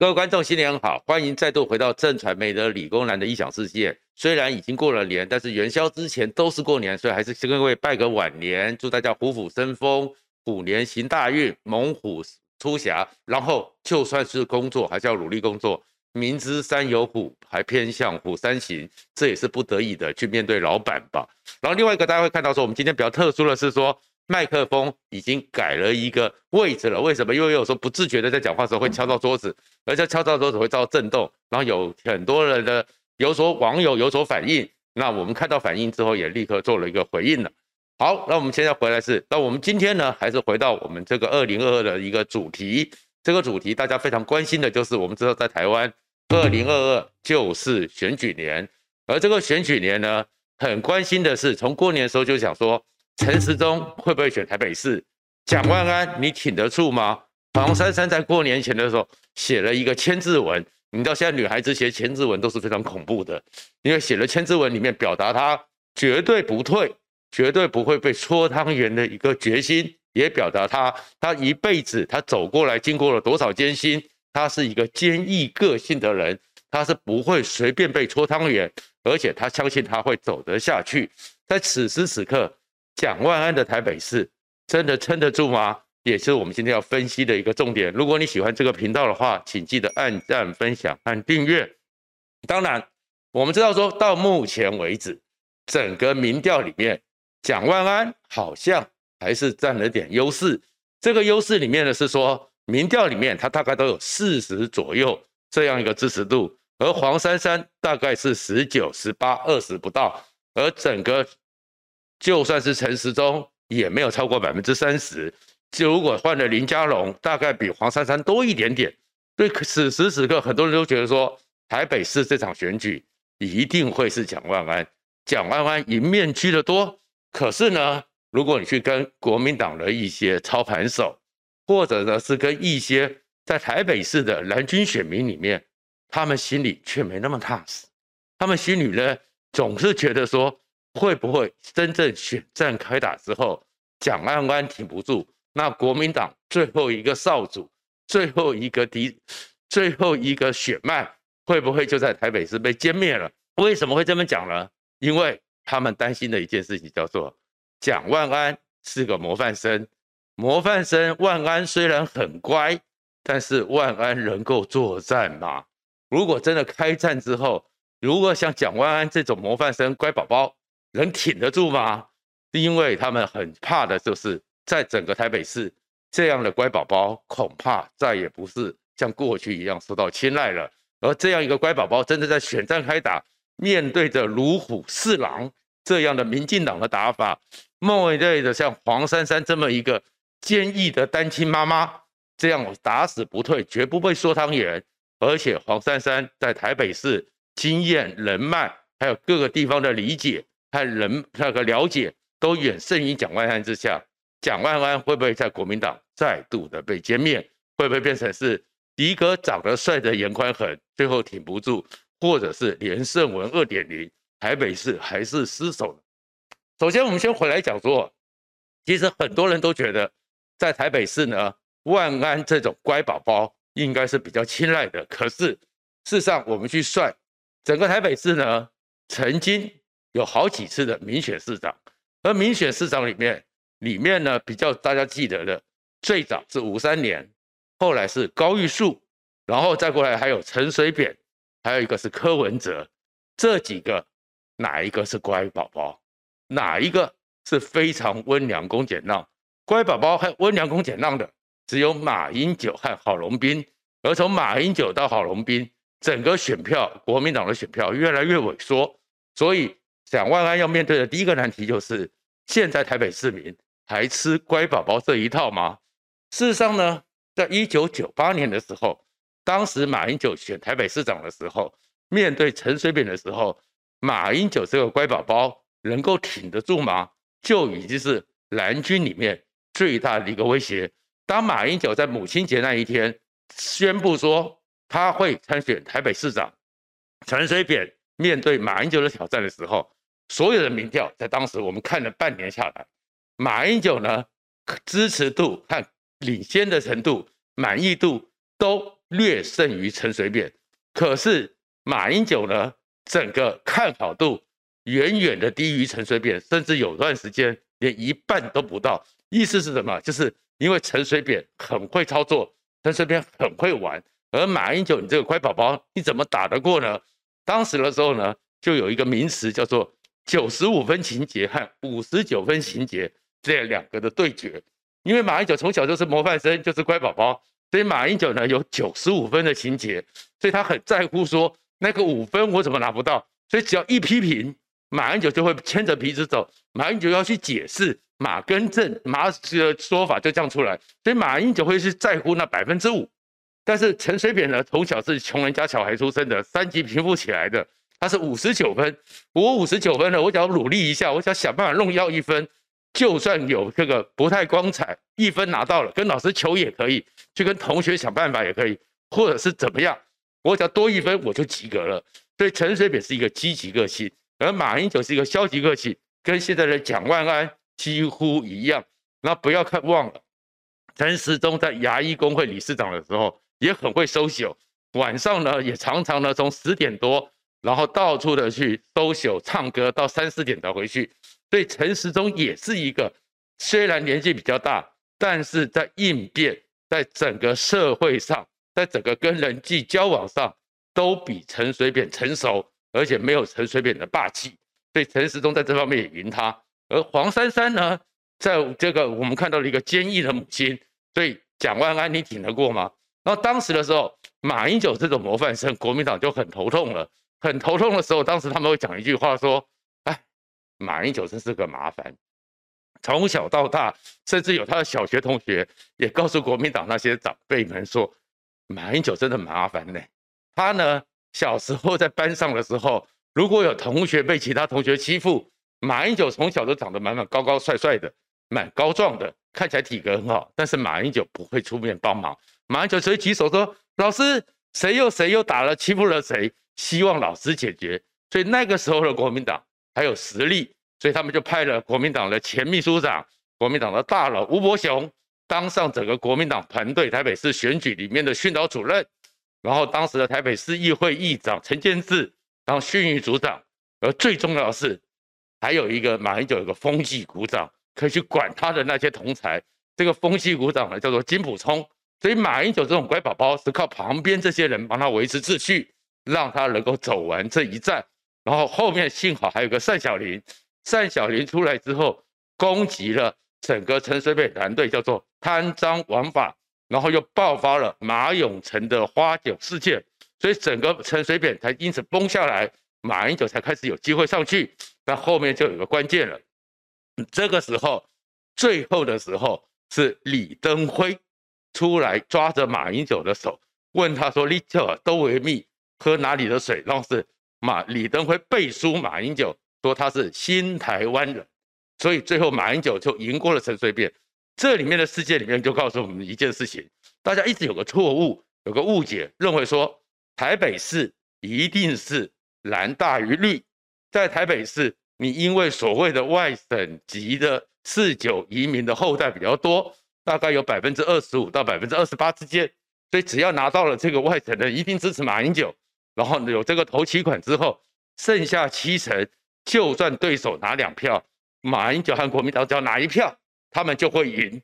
各位观众，新年好！欢迎再度回到正传媒的理工男的异想世界。虽然已经过了年，但是元宵之前都是过年，所以还是先各位拜个晚年，祝大家虎虎生风，虎年行大运，猛虎出柙。然后就算是工作，还是要努力工作。明知山有虎，还偏向虎山行，这也是不得已的去面对老板吧。然后另外一个大家会看到说，我们今天比较特殊的是说。麦克风已经改了一个位置了，为什么？因为有时候不自觉的在讲话的时候会敲到桌子，而且敲到桌子会造成震动，然后有很多人的有所网友有所反应，那我们看到反应之后也立刻做了一个回应了。好，那我们现在回来是，那我们今天呢，还是回到我们这个二零二二的一个主题，这个主题大家非常关心的就是，我们知道在台湾二零二二就是选举年，而这个选举年呢，很关心的是从过年的时候就想说。陈时中会不会选台北市？蒋万安，你挺得住吗？黄珊珊在过年前的时候写了一个千字文，你知道现在女孩子写千字文都是非常恐怖的，因为写了千字文里面表达她绝对不退、绝对不会被搓汤圆的一个决心，也表达她她一辈子她走过来经过了多少艰辛，她是一个坚毅个性的人，她是不会随便被搓汤圆，而且她相信她会走得下去。在此时此刻。蒋万安的台北市真的撑得住吗？也是我们今天要分析的一个重点。如果你喜欢这个频道的话，请记得按赞、分享和订阅。当然，我们知道说到目前为止，整个民调里面，蒋万安好像还是占了点优势。这个优势里面呢是说，民调里面他大概都有四十左右这样一个支持度，而黄珊珊大概是十九、十八、二十不到，而整个。就算是陈时中也没有超过百分之三十，就如果换了林佳龙，大概比黄珊珊多一点点。所以此时此刻，很多人都觉得说，台北市这场选举一定会是蒋万安，蒋万安赢面区的多。可是呢，如果你去跟国民党的一些操盘手，或者呢是跟一些在台北市的蓝军选民里面，他们心里却没那么踏实，他们心里呢总是觉得说。会不会真正选战开打之后，蒋万安挺不住，那国民党最后一个少主，最后一个敌，最后一个血脉，会不会就在台北市被歼灭了？为什么会这么讲呢？因为他们担心的一件事情叫做，蒋万安是个模范生，模范生万安虽然很乖，但是万安能够作战吗？如果真的开战之后，如果像蒋万安这种模范生乖宝宝，能挺得住吗？因为他们很怕的就是，在整个台北市这样的乖宝宝，恐怕再也不是像过去一样受到青睐了。而这样一个乖宝宝，真的在选战开打，面对着如虎似狼这样的民进党的打法，面对着像黄珊珊这么一个坚毅的单亲妈妈，这样打死不退，绝不会说汤圆。而且黄珊珊在台北市经验、人脉，还有各个地方的理解。和人那个了解都远胜于蒋万安之下，蒋万安会不会在国民党再度的被歼灭？会不会变成是迪哥长得帅的严宽恒最后挺不住，或者是连胜文二点零，台北市还是失守？首先，我们先回来讲说，其实很多人都觉得在台北市呢，万安这种乖宝宝应该是比较青睐的。可是事实上，我们去算整个台北市呢，曾经。有好几次的民选市长，而民选市长里面，里面呢比较大家记得的，最早是吴三年，后来是高玉树，然后再过来还有陈水扁，还有一个是柯文哲，这几个哪一个是乖宝宝？哪一个是非常温良恭俭让？乖宝宝和温良恭俭让的只有马英九和郝龙斌，而从马英九到郝龙斌，整个选票国民党的选票越来越萎缩，所以。蒋万安要面对的第一个难题就是，现在台北市民还吃乖宝宝这一套吗？事实上呢，在一九九八年的时候，当时马英九选台北市长的时候，面对陈水扁的时候，马英九这个乖宝宝能够挺得住吗？就已经是蓝军里面最大的一个威胁。当马英九在母亲节那一天宣布说他会参选台北市长，陈水扁面对马英九的挑战的时候，所有的民调在当时，我们看了半年下来，马英九呢支持度和领先的程度、满意度都略胜于陈水扁。可是马英九呢，整个看好度远远的低于陈水扁，甚至有段时间连一半都不到。意思是什么？就是因为陈水扁很会操作，陈水扁很会玩，而马英九你这个乖宝宝，你怎么打得过呢？当时的时候呢，就有一个名词叫做九十五分情节和五十九分情节这两个的对决。因为马英九从小就是模范生，就是乖宝宝，所以马英九呢有九十五分的情节，所以他很在乎说那个五分我怎么拿不到，所以只要一批评，马英九就会牵着鼻子走。马英九要去解释马跟正马的说法就这样出来，所以马英九会是在乎那百分之五。但是陈水扁呢，从小是穷人家小孩出生的，三级贫富起来的，他是五十九分，我五十九分了，我只要努力一下，我想想办法弄要一分。就算有这个不太光彩，一分拿到了，跟老师求也可以，去跟同学想办法也可以，或者是怎么样，我只要多一分我就及格了。所以陈水扁是一个积极个性，而马英九是一个消极个性，跟现在的蒋万安几乎一样。那不要看忘了，陈时中在牙医工会理事长的时候也很会 social，晚上呢也常常呢从十点多，然后到处的去 social 唱歌，到三四点才回去。所以陈时中也是一个，虽然年纪比较大，但是在应变，在整个社会上，在整个跟人际交往上，都比陈水扁成熟，而且没有陈水扁的霸气。所以陈时中在这方面也赢他。而黄珊珊呢，在这个我们看到了一个坚毅的母亲。所以蒋万安你挺得过吗？然后当时的时候，马英九这种模范生，国民党就很头痛了。很头痛的时候，当时他们会讲一句话说。哎马英九真是个麻烦，从小到大，甚至有他的小学同学也告诉国民党那些长辈们说，马英九真的麻烦呢。他呢，小时候在班上的时候，如果有同学被其他同学欺负，马英九从小都长得满满高高帅帅的，蛮高壮的，看起来体格很好，但是马英九不会出面帮忙，马英九只会举手说：“老师，谁又谁又打了欺负了谁？”希望老师解决。所以那个时候的国民党。还有实力，所以他们就派了国民党的前秘书长、国民党的大佬吴伯雄当上整个国民党团队台北市选举里面的训导主任，然后当时的台北市议会议长陈建志当训育组长，而最重要的是，还有一个马英九有个风纪股长可以去管他的那些同才，这个风纪股长呢叫做金普聪，所以马英九这种乖宝宝是靠旁边这些人帮他维持秩序，让他能够走完这一战。然后后面幸好还有个单小林，单小林出来之后攻击了整个陈水扁团队，叫做贪赃枉法，然后又爆发了马永成的花酒事件，所以整个陈水扁才因此崩下来，马英九才开始有机会上去。那后面就有个关键了，这个时候最后的时候是李登辉出来抓着马英九的手，问他说：“你这都为密喝哪里的水？”然后是。马李登辉背书马英九，说他是新台湾人，所以最后马英九就赢过了陈水扁。这里面的世界里面就告诉我们一件事情：大家一直有个错误，有个误解，认为说台北市一定是蓝大于绿。在台北市，你因为所谓的外省籍的四九移民的后代比较多，大概有百分之二十五到百分之二十八之间，所以只要拿到了这个外省人，一定支持马英九。然后有这个头期款之后，剩下七成，就算对手拿两票，马英九和国民党只要拿一票，他们就会赢。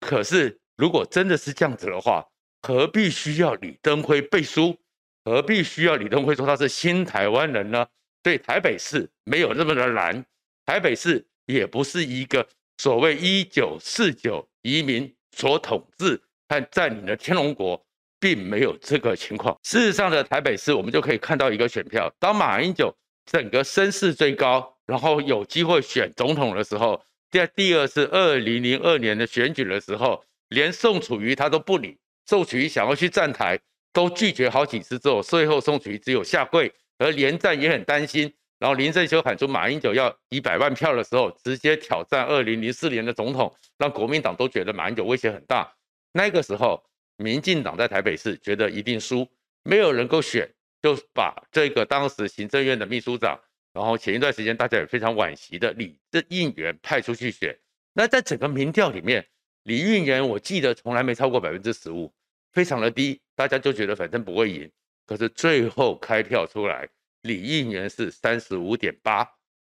可是如果真的是这样子的话，何必需要李登辉背书？何必需要李登辉说他是新台湾人呢？对台北市没有那么的难，台北市也不是一个所谓一九四九移民所统治和占领的天龙国。并没有这个情况。事实上的台北市，我们就可以看到一个选票。当马英九整个声势最高，然后有机会选总统的时候，第二第二是二零零二年的选举的时候，连宋楚瑜他都不理。宋楚瑜想要去站台，都拒绝好几次之后，最后宋楚瑜只有下跪。而连战也很担心，然后林正修喊出马英九要一百万票的时候，直接挑战二零零四年的总统，让国民党都觉得马英九威胁很大。那个时候。民进党在台北市觉得一定输，没有人够选，就把这个当时行政院的秘书长，然后前一段时间大家也非常惋惜的李应元派出去选。那在整个民调里面，李应元我记得从来没超过百分之十五，非常的低，大家就觉得反正不会赢。可是最后开票出来，李应元是三十五点八，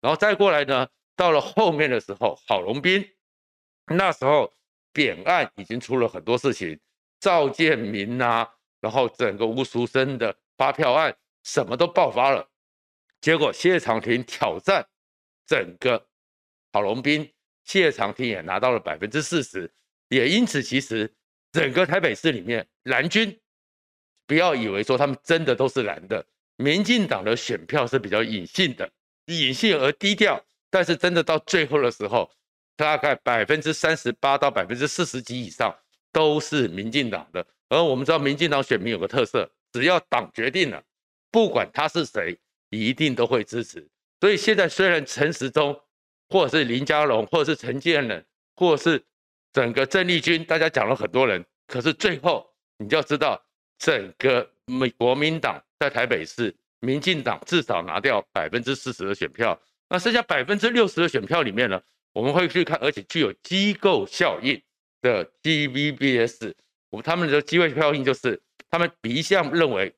然后再过来呢，到了后面的时候，郝龙斌那时候扁案已经出了很多事情，赵建明啊，然后整个吴淑珍的发票案什么都爆发了，结果谢长廷挑战整个郝龙斌，谢长廷也拿到了百分之四十，也因此其实整个台北市里面蓝军。不要以为说他们真的都是蓝的，民进党的选票是比较隐性的，隐性而低调。但是真的到最后的时候，大概百分之三十八到百分之四十几以上都是民进党的。而我们知道民进党选民有个特色，只要党决定了，不管他是谁，一定都会支持。所以现在虽然陈时中，或者是林佳龙，或者是陈建仁，或者是整个郑丽君，大家讲了很多人，可是最后你就要知道。整个美国民党在台北市，民进党至少拿掉百分之四十的选票，那剩下百分之六十的选票里面呢，我们会去看，而且具有机构效应的 TVBS，我他们的机会效应就是他们一向认为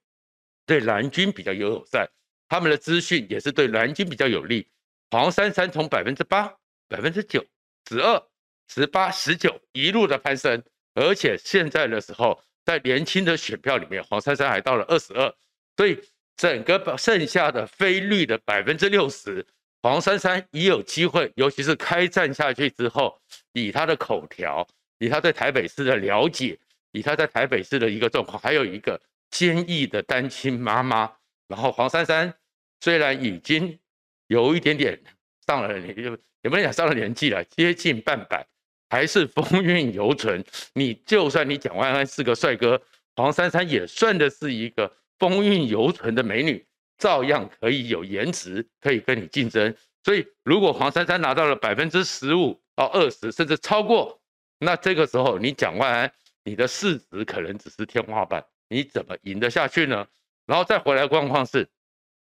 对蓝军比较友善，他们的资讯也是对蓝军比较有利。黄珊珊从百分之八、百分之九、十二、十八、十九一路的攀升，而且现在的时候。在年轻的选票里面，黄珊珊还到了二十二，所以整个剩下的非绿的百分之六十，黄珊珊也有机会，尤其是开战下去之后，以他的口条，以他对台北市的了解，以他在台北市的一个状况，还有一个坚毅的单亲妈妈，然后黄珊珊虽然已经有一点点上了年，也不能讲上了年纪了，接近半百。还是风韵犹存。你就算你蒋万安是个帅哥，黄珊珊也算的是一个风韵犹存的美女，照样可以有颜值，可以跟你竞争。所以，如果黄珊珊拿到了百分之十五到二十，甚至超过，那这个时候你蒋万安，你的市值可能只是天花板，你怎么赢得下去呢？然后再回来状况是，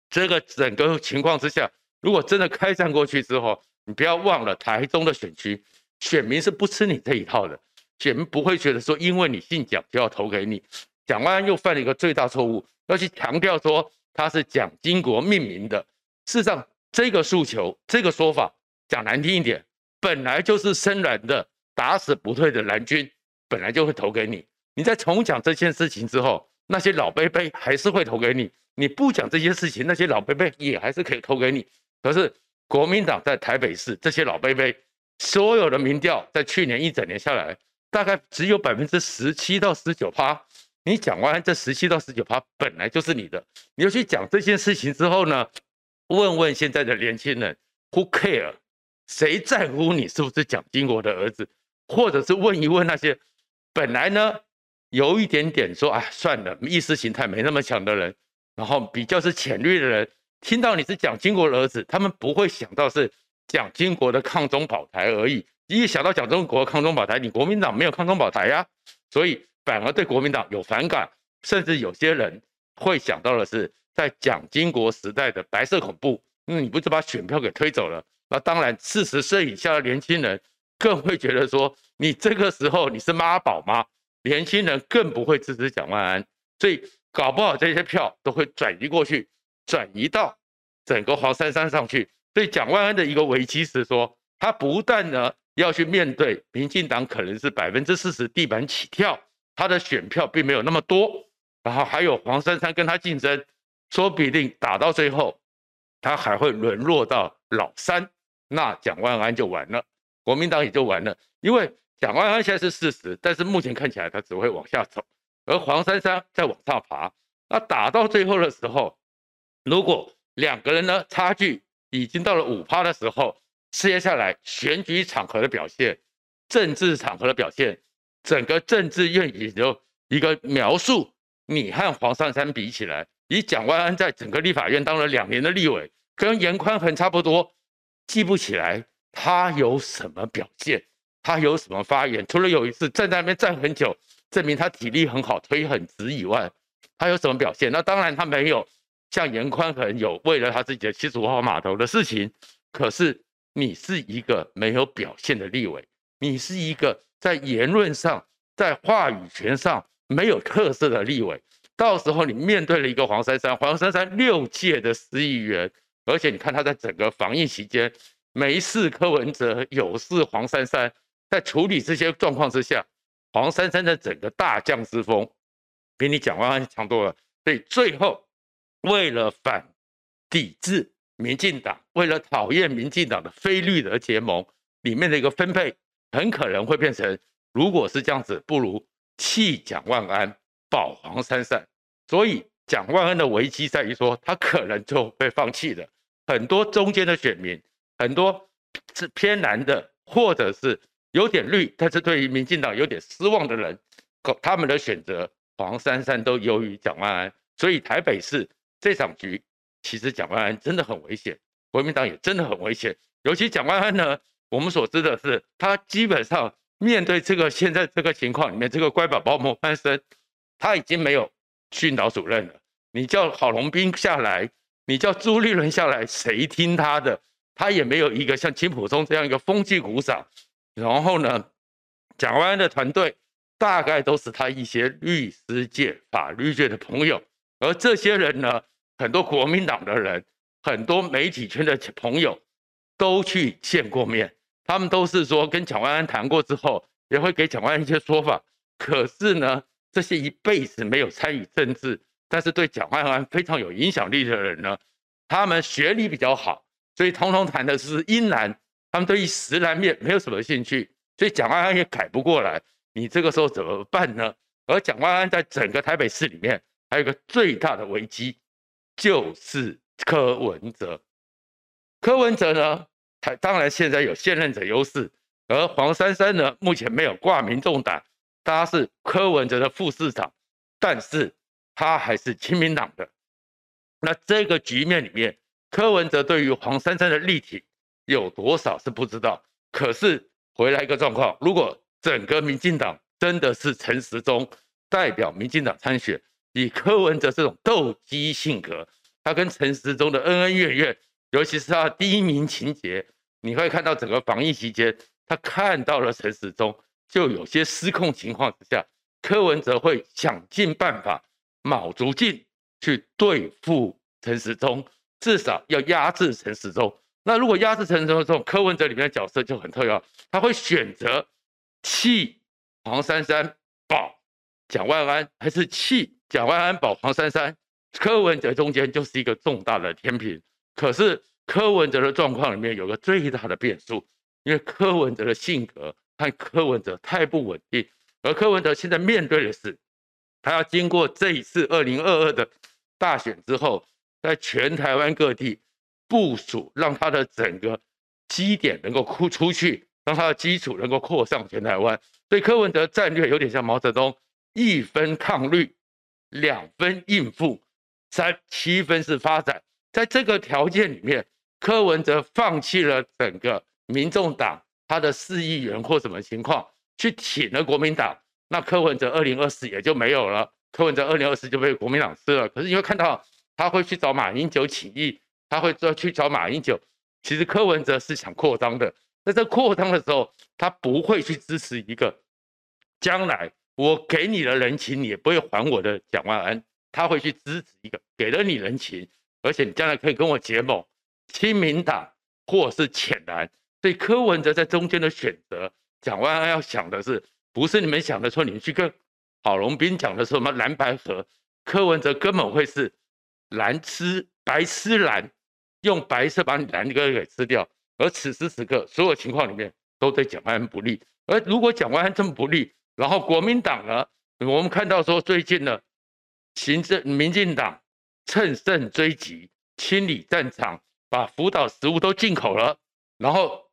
这个整个情况之下，如果真的开战过去之后，你不要忘了台中的选区。选民是不吃你这一套的，选民不会觉得说，因为你姓蒋就要投给你。蒋万安又犯了一个最大错误，要去强调说他是蒋经国命名的。事实上，这个诉求、这个说法讲难听一点，本来就是深蓝的打死不退的蓝军，本来就会投给你。你在重讲这件事情之后，那些老伯伯还是会投给你。你不讲这些事情，那些老伯伯也还是可以投给你。可是国民党在台北市这些老伯伯。所有的民调在去年一整年下来，大概只有百分之十七到十九趴。你讲完这十七到十九趴本来就是你的，你要去讲这件事情之后呢，问问现在的年轻人，Who care？谁在乎你是不是蒋经国的儿子？或者是问一问那些本来呢有一点点说，啊，算了，意识形态没那么强的人，然后比较是浅绿的人，听到你是蒋经国的儿子，他们不会想到是。蒋经国的抗中保台而已，一想到蒋经国抗中保台，你国民党没有抗中保台呀，所以反而对国民党有反感，甚至有些人会想到的是，在蒋经国时代的白色恐怖，那你不是把选票给推走了？那当然，四十岁以下的年轻人更会觉得说，你这个时候你是妈宝吗？年轻人更不会支持蒋万安，所以搞不好这些票都会转移过去，转移到整个黄珊珊上去。所以蒋万安的一个危机是说，他不但呢要去面对民进党可能是百分之四十地板起跳，他的选票并没有那么多，然后还有黄珊珊跟他竞争，说不定打到最后，他还会沦落到老三，那蒋万安就完了，国民党也就完了，因为蒋万安现在是事实，但是目前看起来他只会往下走，而黄珊珊在往上爬，那打到最后的时候，如果两个人呢差距，已经到了五趴的时候，接下来选举场合的表现，政治场合的表现，整个政治院也就一个描述。你和黄珊珊比起来，以蒋万安在整个立法院当了两年的立委，跟严宽恒差不多，记不起来他有什么表现，他有什么发言，除了有一次站在那边站很久，证明他体力很好，腿很直以外，他有什么表现？那当然他没有。像严宽恒有为了他自己的七十五号码头的事情，可是你是一个没有表现的立委，你是一个在言论上、在话语权上没有特色的立委，到时候你面对了一个黄珊珊，黄珊珊六届的市议员，而且你看他在整个防疫期间，没事柯文哲，有事黄珊珊，在处理这些状况之下，黄珊珊的整个大将之风，比你蒋万安强多了。所以最后，为了反抵制民进党，为了讨厌民进党的非绿的结盟里面的一个分配，很可能会变成，如果是这样子，不如。弃蒋万安，保黄珊珊，所以蒋万安的危机在于说，他可能就被放弃了。很多中间的选民，很多是偏蓝的，或者是有点绿，但是对于民进党有点失望的人，他们的选择黄珊珊都优于蒋万安。所以台北市这场局，其实蒋万安真的很危险，国民党也真的很危险。尤其蒋万安呢，我们所知的是，他基本上。面对这个现在这个情况里面，这个乖宝宝模范生，他已经没有训导主任了。你叫郝龙斌下来，你叫朱立伦下来，谁听他的？他也没有一个像金溥聪这样一个风纪股长。然后呢，蒋万安的团队大概都是他一些律师界、法律界的朋友，而这些人呢，很多国民党的人，很多媒体圈的朋友都去见过面。他们都是说跟蒋万安谈过之后，也会给蒋万安一些说法。可是呢，这些一辈子没有参与政治，但是对蒋万安非常有影响力的人呢，他们学历比较好，所以通通谈的是阴蓝，他们对于实蓝面没有什么兴趣，所以蒋万安也改不过来。你这个时候怎么办呢？而蒋万安在整个台北市里面还有一个最大的危机，就是柯文哲。柯文哲呢？他当然现在有现任者优势，而黄珊珊呢，目前没有挂民众党，他是柯文哲的副市长，但是他还是亲民党的。那这个局面里面，柯文哲对于黄珊珊的力挺有多少是不知道。可是回来一个状况，如果整个民进党真的是陈时中代表民进党参选，以柯文哲这种斗鸡性格，他跟陈时中的恩恩怨怨。尤其是他的第一名情节，你会看到整个防疫期间，他看到了陈时中就有些失控情况之下，柯文哲会想尽办法卯足劲去对付陈时中，至少要压制陈时中。那如果压制陈时中这种柯文哲里面的角色就很特要，他会选择弃黄珊珊保蒋万安，还是弃蒋万安保黄珊珊？柯文哲中间就是一个重大的天平。可是柯文哲的状况里面有个最大的变数，因为柯文哲的性格和柯文哲太不稳定，而柯文哲现在面对的是，他要经过这一次二零二二的大选之后，在全台湾各地部署，让他的整个基点能够扩出去，让他的基础能够扩上全台湾。所以柯文哲战略有点像毛泽东，一分抗绿，两分应付，三七分是发展。在这个条件里面，柯文哲放弃了整个民众党他的四议员或什么情况，去挺了国民党，那柯文哲二零二四也就没有了。柯文哲二零二四就被国民党吃了。可是你会看到他会去找马英九起义，他会说去找马英九。其实柯文哲是想扩张的，在这扩张的时候，他不会去支持一个将来我给你的人情，你也不会还我的蒋万安，他会去支持一个给了你人情。而且你将来可以跟我结盟，亲民党或是浅蓝，所以柯文哲在中间的选择，蒋万安要想的是，不是你们想的说你们去跟郝龙斌讲的什么蓝白合，柯文哲根本会是蓝吃白吃蓝，用白色把你蓝哥给吃掉。而此时此刻，所有情况里面都对蒋万安不利。而如果蒋万安这么不利，然后国民党呢，我们看到说最近呢，行政民进党。乘胜追击，清理战场，把福岛食物都进口了。然后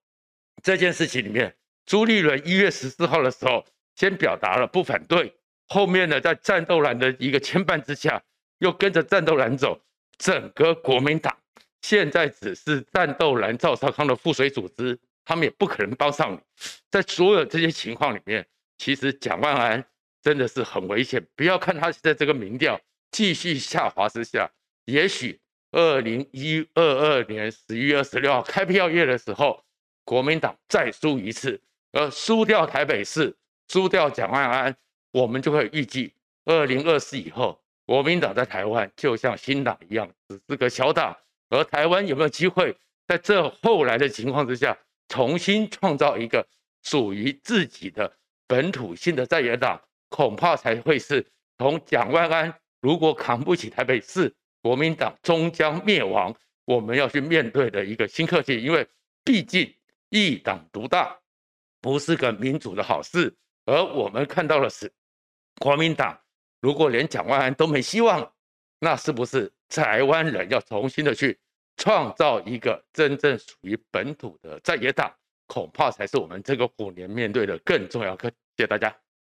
这件事情里面，朱立伦一月十四号的时候先表达了不反对，后面呢，在战斗蓝的一个牵绊之下，又跟着战斗蓝走。整个国民党现在只是战斗蓝赵少康的附水组织，他们也不可能帮上你。在所有这些情况里面，其实蒋万安真的是很危险。不要看他现在这个民调。继续下滑之下，也许二零一二二年十一月二十六号开票夜的时候，国民党再输一次，而输掉台北市，输掉蒋万安，我们就会预计二零二四以后，国民党在台湾就像新党一样，只是个小党，而台湾有没有机会在这后来的情况之下，重新创造一个属于自己的本土性的在野党，恐怕才会是从蒋万安如果扛不起台北市，国民党终将灭亡，我们要去面对的一个新课题。因为毕竟一党独大不是个民主的好事，而我们看到的是国民党。如果连蒋万安都没希望，那是不是台湾人要重新的去创造一个真正属于本土的在野党？恐怕才是我们这个虎年面对的更重要课题。谢谢大家。